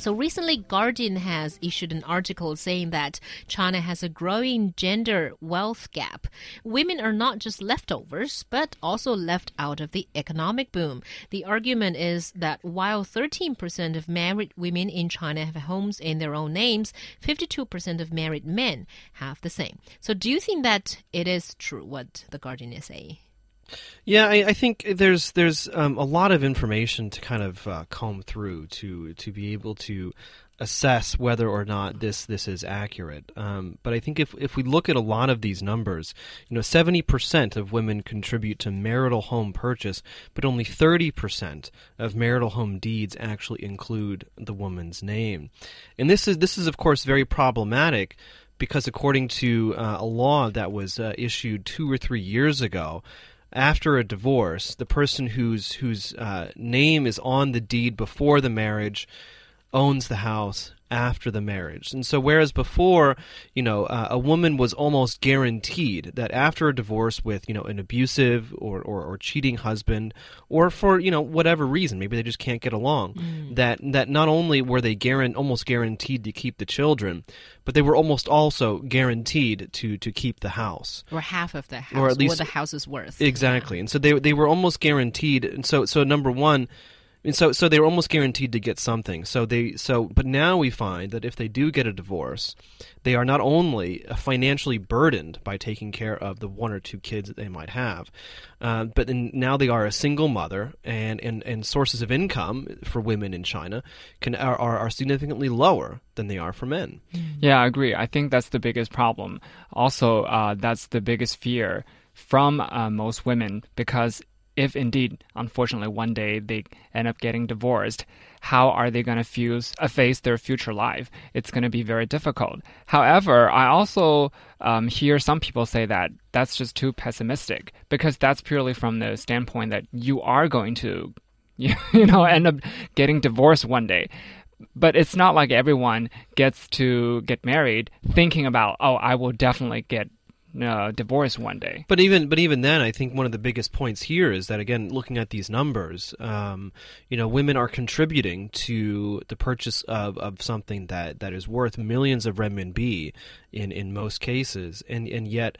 So recently, Guardian has issued an article saying that China has a growing gender wealth gap. Women are not just leftovers, but also left out of the economic boom. The argument is that while 13% of married women in China have homes in their own names, 52% of married men have the same. So do you think that it is true what the Guardian is saying? Yeah, I, I, think there's there's um, a lot of information to kind of uh, comb through to to be able to assess whether or not this this is accurate. Um, but I think if if we look at a lot of these numbers, you know, seventy percent of women contribute to marital home purchase, but only thirty percent of marital home deeds actually include the woman's name, and this is this is of course very problematic because according to uh, a law that was uh, issued two or three years ago after a divorce, the person whose whose uh, name is on the deed before the marriage owns the house after the marriage. And so, whereas before, you know, uh, a woman was almost guaranteed that after a divorce with, you know, an abusive or, or, or, cheating husband, or for, you know, whatever reason, maybe they just can't get along, mm. that, that not only were they guaran- almost guaranteed to keep the children, but they were almost also guaranteed to, to keep the house. Or half of the house, or at least what the house is worth. Exactly. Yeah. And so they, they were almost guaranteed. And so, so number one, and so so they were almost guaranteed to get something. So they so but now we find that if they do get a divorce, they are not only financially burdened by taking care of the one or two kids that they might have, uh, but now they are a single mother, and, and, and sources of income for women in China can are, are significantly lower than they are for men. Yeah, I agree. I think that's the biggest problem. Also, uh, that's the biggest fear from uh, most women because if indeed, unfortunately, one day they end up getting divorced, how are they going to fuse, uh, face their future life? It's going to be very difficult. However, I also um, hear some people say that that's just too pessimistic because that's purely from the standpoint that you are going to, you know, end up getting divorced one day but it's not like everyone gets to get married thinking about oh i will definitely get uh, divorce one day. But even but even then, I think one of the biggest points here is that again, looking at these numbers, um, you know, women are contributing to the purchase of, of something that, that is worth millions of renminbi in in most cases, and and yet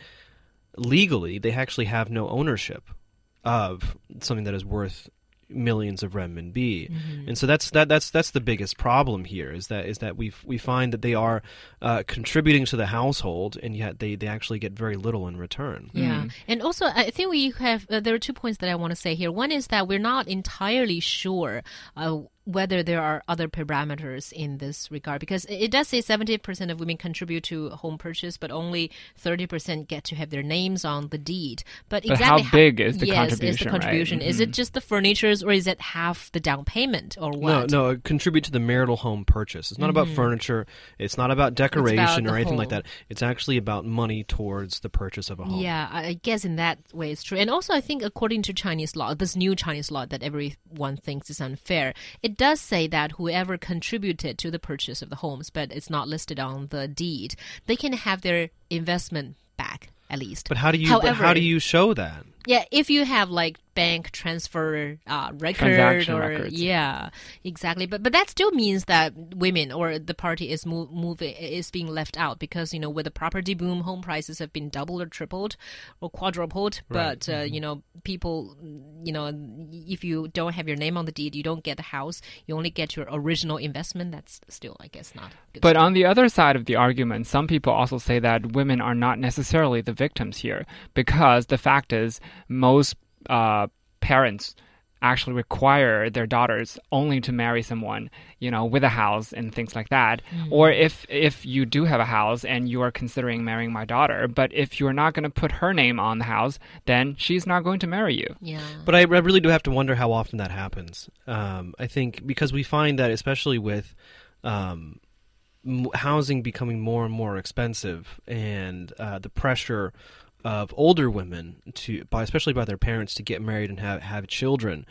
legally they actually have no ownership of something that is worth millions of renminbi, mm-hmm. and so that's that that's that's the biggest problem here is that is that we we find that they are uh, contributing to the household, and yet they they actually get very little in return. Yeah, mm-hmm. and also I think we have uh, there are two points that I want to say here. One is that we're not entirely sure. Uh, whether there are other parameters in this regard because it does say 70% of women contribute to home purchase but only 30% get to have their names on the deed but, but exactly how big is the yes, contribution is the contribution right? mm -hmm. it just the furnitures or is it half the down payment or what no no contribute to the marital home purchase it's not mm -hmm. about mm-hmm. furniture it's not about decoration about or anything home. like that it's actually about money towards the purchase of a home yeah i guess in that way it's true and also i think according to chinese law this new chinese law that everyone thinks is unfair it does say that whoever contributed to the purchase of the homes, but it's not listed on the deed, they can have their investment back at least. But how do you However, how do you show that? Yeah, if you have like bank transfer uh, record or records. yeah, exactly. But but that still means that women or the party is move, moving is being left out because you know with the property boom, home prices have been doubled or tripled or quadrupled. Right. But uh, mm-hmm. you know people, you know, if you don't have your name on the deed, you don't get the house. You only get your original investment. That's still, I guess, not. but on the other side of the argument, some people also say that women are not necessarily the victims here because the fact is most uh, parents actually require their daughters only to marry someone you know with a house and things like that. Mm. or if if you do have a house and you are considering marrying my daughter but if you're not going to put her name on the house then she's not going to marry you. Yeah. But i, I really do have to wonder how often that happens. Um, i think because we find that especially with um, housing becoming more and more expensive and uh, the pressure of older women to by especially by their parents to get married and have have children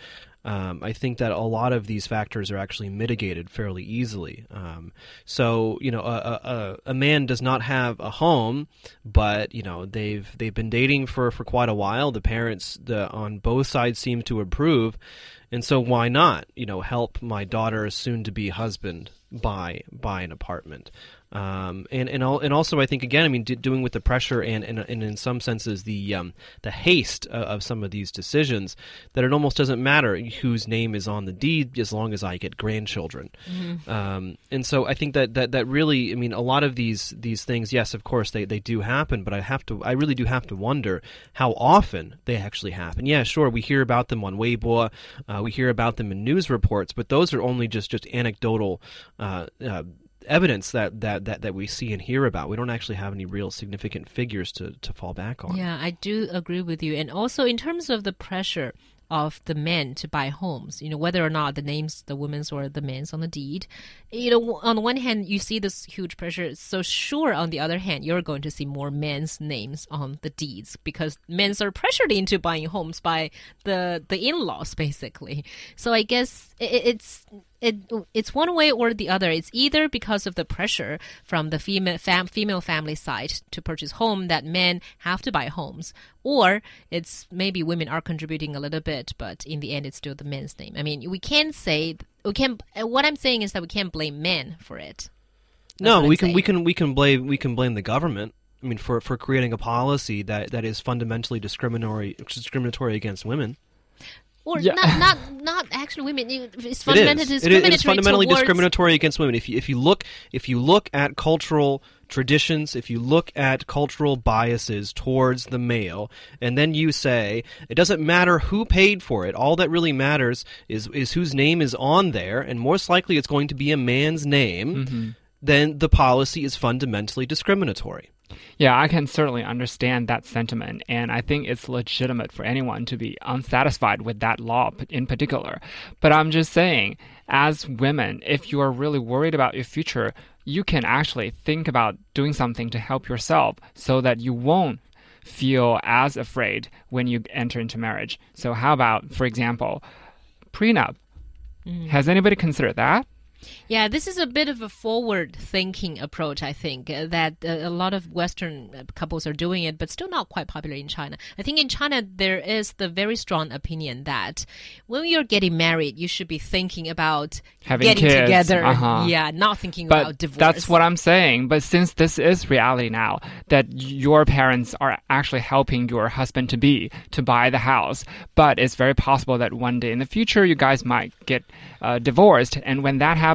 um, I think that a lot of these factors are actually mitigated fairly easily. Um, so you know, a, a, a, man does not have a home, but you know they've they've been dating for, for quite a while. The parents the, on both sides seem to approve, and so why not you know help my daughter's soon to be husband buy buy an apartment. Um, and and and also I think again I mean doing with the pressure and, and and in some senses the um, the haste of, of some of these decisions that it almost doesn't matter whose name is on the deed as long as I get grandchildren. Mm-hmm. Um, and so I think that, that that really I mean a lot of these these things yes of course they, they do happen but I have to I really do have to wonder how often they actually happen. Yeah sure we hear about them on Weibo, uh, we hear about them in news reports but those are only just just anecdotal. Uh, uh, evidence that, that, that, that we see and hear about. We don't actually have any real significant figures to, to fall back on. Yeah, I do agree with you. And also, in terms of the pressure, of the men to buy homes, you know, whether or not the names the women's or the men's on the deed. You know, on the one hand, you see this huge pressure. So sure, on the other hand, you're going to see more men's names on the deeds because men's are pressured into buying homes by the the in-laws, basically. So I guess it, it's it it's one way or the other. It's either because of the pressure from the female fam, female family side to purchase home that men have to buy homes, or it's maybe women are contributing a little bit, but in the end, it's still the men's name. I mean, we can't say we can. Uh, what I'm saying is that we can't blame men for it. That's no, we can saying. we can we can blame we can blame the government. I mean, for for creating a policy that that is fundamentally discriminatory discriminatory against women or yeah. not not not actually women. It's fundamentally it discriminatory. It is fundamentally towards... discriminatory against women. If you if you look if you look at cultural traditions, if you look at cultural biases towards the male, and then you say it doesn't matter who paid for it, all that really matters is is whose name is on there, and most likely it's going to be a man's name. Mm-hmm. Then the policy is fundamentally discriminatory. Yeah, I can certainly understand that sentiment, and I think it's legitimate for anyone to be unsatisfied with that law in particular. But I'm just saying, as women, if you are really worried about your future, you can actually think about doing something to help yourself so that you won't feel as afraid when you enter into marriage. So, how about, for example, prenup? Mm. Has anybody considered that? Yeah, this is a bit of a forward thinking approach, I think, uh, that uh, a lot of Western uh, couples are doing it, but still not quite popular in China. I think in China, there is the very strong opinion that when you're getting married, you should be thinking about Having getting kids. together. Uh-huh. Yeah, not thinking but about divorce. That's what I'm saying. But since this is reality now, that your parents are actually helping your husband to be to buy the house, but it's very possible that one day in the future, you guys might get uh, divorced. And when that happens,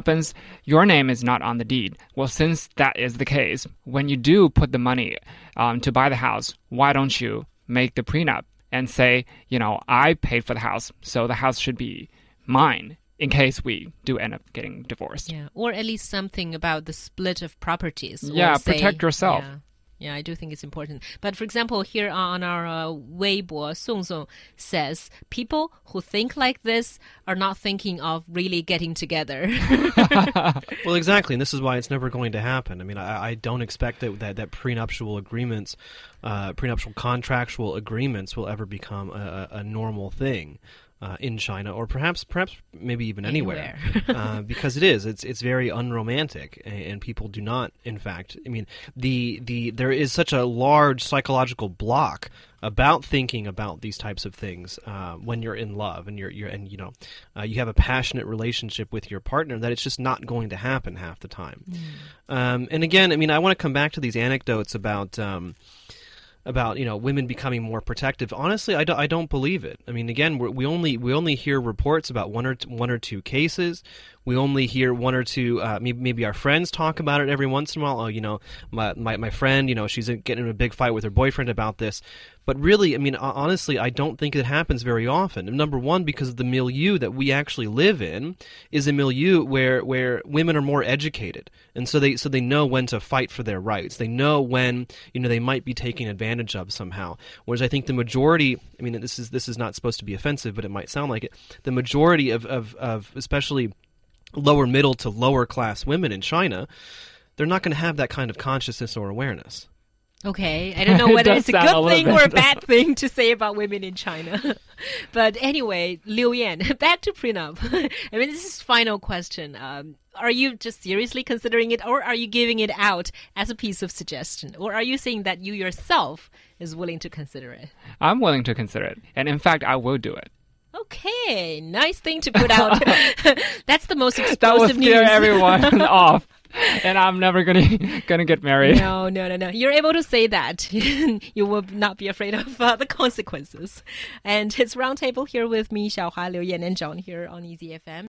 your name is not on the deed. Well, since that is the case, when you do put the money um, to buy the house, why don't you make the prenup and say, you know, I paid for the house, so the house should be mine in case we do end up getting divorced. Yeah, or at least something about the split of properties. Yeah, say, protect yourself. Yeah. Yeah, I do think it's important. But for example, here on our uh, Weibo, Song Song says people who think like this are not thinking of really getting together. well, exactly, and this is why it's never going to happen. I mean, I, I don't expect that, that that prenuptial agreements, uh, prenuptial contractual agreements, will ever become a, a normal thing uh, in China, or perhaps perhaps maybe even anywhere, anywhere. uh, because it is it's it's very unromantic, and, people do not, in fact, I mean the the there is such a large psychological block about thinking about these types of things uh, when you're in love and you're you're and you know uh, you have a passionate relationship with your partner that it's just not going to happen half the time. Mm. Um, and again, I mean, I want to come back to these anecdotes about. Um, about you know women becoming more protective. Honestly, I, do, I don't believe it. I mean, again, we only we only hear reports about one or one or two cases. We only hear one or two. Uh, maybe, our friends talk about it every once in a while. Oh, you know, my my, my friend, you know, she's getting in a big fight with her boyfriend about this. But really, I mean, honestly, I don't think it happens very often. Number one, because the milieu that we actually live in is a milieu where where women are more educated, and so they so they know when to fight for their rights. They know when you know they might be taken advantage of somehow. Whereas I think the majority, I mean, this is this is not supposed to be offensive, but it might sound like it. The majority of of, of especially lower middle to lower class women in China, they're not going to have that kind of consciousness or awareness. Okay, I don't know whether does it's a sound a good little thing or a bad thing to say about women in China. but anyway, Liu Yan, back to prenup. I mean, this is final question. Um, are you just seriously considering it, or are you giving it out as a piece of suggestion, or are you saying that you yourself is willing to consider it? I'm willing to consider it, and in fact, I will do it. Okay, nice thing to put out. That's the most explosive That will scare news. everyone off, and I'm never gonna gonna get married. No, no, no, no. You're able to say that. you will not be afraid of uh, the consequences. And it's Roundtable here with me, Xiaohua, Liu Yan, and John here on Easy FM.